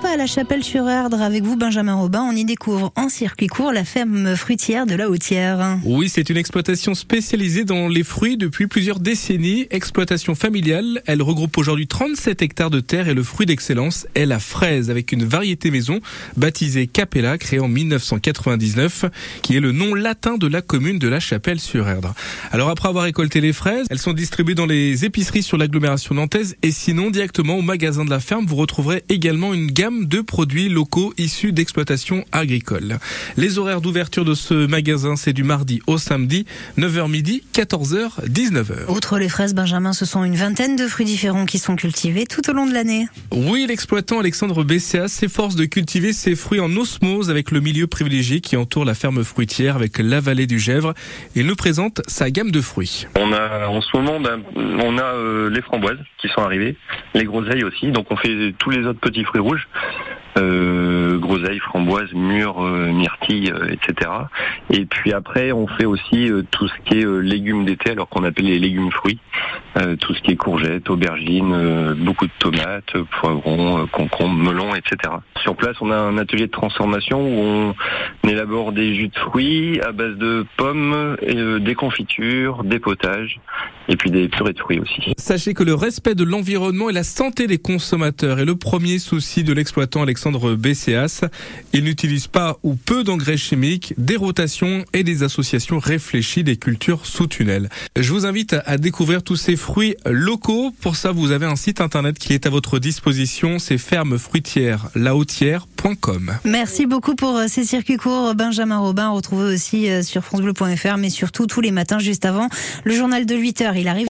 pas à la Chapelle-sur-Erdre avec vous, Benjamin Robin. On y découvre en circuit court la ferme fruitière de la Hautière. Oui, c'est une exploitation spécialisée dans les fruits depuis plusieurs décennies. Exploitation familiale. Elle regroupe aujourd'hui 37 hectares de terre et le fruit d'excellence est la fraise avec une variété maison baptisée Capella, créée en 1999, qui est le nom latin de la commune de la Chapelle-sur-Erdre. Alors après avoir récolté les fraises, elles sont distribuées dans les épiceries sur l'agglomération nantaise et sinon directement au magasin de la ferme. Vous retrouverez également une gamme de produits locaux issus d'exploitations agricoles. Les horaires d'ouverture de ce magasin, c'est du mardi au samedi, 9h midi, 14h, 19h. Outre les fraises, Benjamin, ce sont une vingtaine de fruits différents qui sont cultivés tout au long de l'année. Oui, l'exploitant Alexandre BCA s'efforce de cultiver ses fruits en osmose avec le milieu privilégié qui entoure la ferme fruitière avec la vallée du Gèvre. Il nous présente sa gamme de fruits. On a en ce moment, ben, on a euh, les framboises qui sont arrivées, les groseilles aussi, donc on fait tous les autres petits fruits rouges. Euh, groseilles, framboises, mûres, euh, myrtilles, euh, etc. Et puis après, on fait aussi euh, tout ce qui est légumes d'été, alors qu'on appelle les légumes fruits. tout ce qui est courgettes, aubergines, beaucoup de tomates, poivrons, concombres, melons, etc. Sur place, on a un atelier de transformation où on élabore des jus de fruits à base de pommes, des confitures, des potages et puis des purées de fruits aussi. Sachez que le respect de l'environnement et la santé des consommateurs est le premier souci de l'exploitant Alexandre Bécéas. Il n'utilise pas ou peu d'engrais chimiques, des rotations et des associations réfléchies des cultures sous tunnel. Je vous invite à découvrir tous ces fruits locaux. Pour ça, vous avez un site internet qui est à votre disposition. C'est fermefruitière lahautière.com. Merci beaucoup pour euh, ces circuits courts. Benjamin Robin, retrouvé aussi euh, sur francebleu.fr, mais surtout tous les matins juste avant le journal de 8 heures. Il arrive